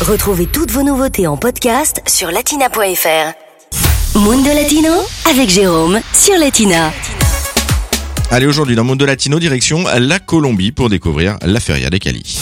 Retrouvez toutes vos nouveautés en podcast sur latina.fr. Mundo Latino avec Jérôme sur Latina. Allez, aujourd'hui dans Mundo Latino, direction la Colombie pour découvrir la Feria des Cali.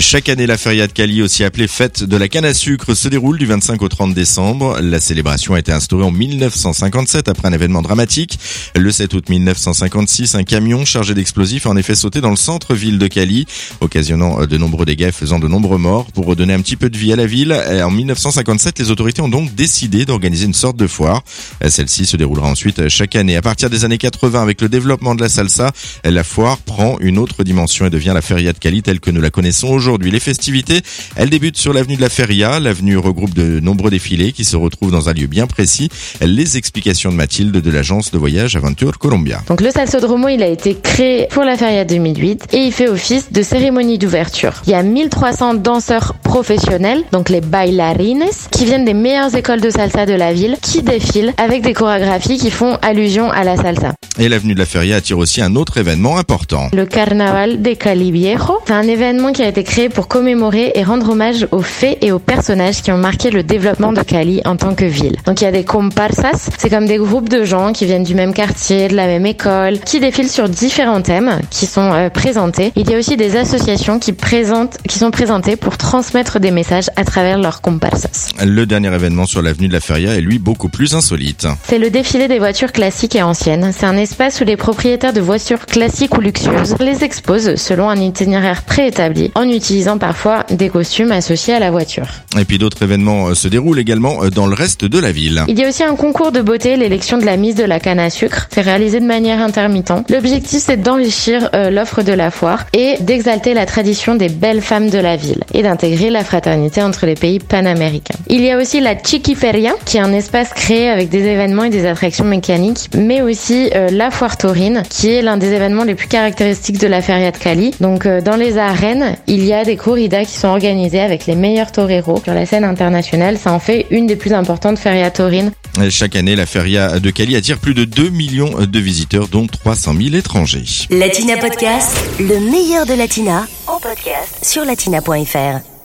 Chaque année, la Feria de Cali, aussi appelée Fête de la canne à sucre, se déroule du 25 au 30 décembre. La célébration a été instaurée en 1957 après un événement dramatique. Le 7 août 1956, un camion chargé d'explosifs a en effet sauté dans le centre-ville de Cali, occasionnant de nombreux dégâts et faisant de nombreux morts. Pour redonner un petit peu de vie à la ville, en 1957, les autorités ont donc décidé d'organiser une sorte de foire. Celle-ci se déroulera ensuite chaque année. À partir des années 80, avec le développement de la salsa, la foire prend une autre dimension et devient la Feria de Cali telle que nous la connaissons aujourd'hui. Les festivités, elles débutent sur l'avenue de la Feria. L'avenue regroupe de nombreux défilés qui se retrouvent dans un lieu bien précis. Les explications de Mathilde de l'agence de voyage Aventure Colombia. Donc le Salsodromo, il a été créé pour la Feria 2008 et il fait office de cérémonie d'ouverture. Il y a 1300 danseurs professionnels, donc les bailarines, qui viennent des meilleures écoles de salsa de la ville, qui défilent avec des chorégraphies qui font allusion à la salsa. Et l'avenue de la Feria attire aussi un autre événement important. Le Carnaval de Cali Viejo, c'est un événement qui a été créé pour commémorer et rendre hommage aux faits et aux personnages qui ont marqué le développement de Cali en tant que ville. Donc il y a des comparsas, c'est comme des groupes de gens qui viennent du même quartier, de la même école, qui défilent sur différents thèmes qui sont euh, présentés. Il y a aussi des associations qui présentent, qui sont présentées pour transmettre des messages à travers leurs comparsas. Le dernier événement sur l'avenue de la Feria est lui beaucoup plus insolite. C'est le défilé des voitures classiques et anciennes. C'est un espace où les propriétaires de voitures classiques ou luxueuses les exposent selon un itinéraire préétabli en utilisant parfois des costumes associés à la voiture. Et puis d'autres événements euh, se déroulent également euh, dans le reste de la ville. Il y a aussi un concours de beauté, l'élection de la mise de la canne à sucre. C'est réalisé de manière intermittente. L'objectif c'est d'enrichir euh, l'offre de la foire et d'exalter la tradition des belles femmes de la ville et d'intégrer la fraternité entre les pays panaméricains. Il y a aussi la Chiquiferia qui est un espace créé avec des événements et des attractions mécaniques, mais aussi la foire taurine qui est l'un des événements les plus caractéristiques de la Feria de Cali. Donc dans les arènes, il y a des corridas qui sont organisées avec les meilleurs toreros sur la scène internationale. Ça en fait une des plus importantes ferias taurines. Chaque année, la feria de Cali attire plus de 2 millions de visiteurs, dont 300 000 étrangers. Latina Podcast, le meilleur de Latina, en podcast sur latina.fr.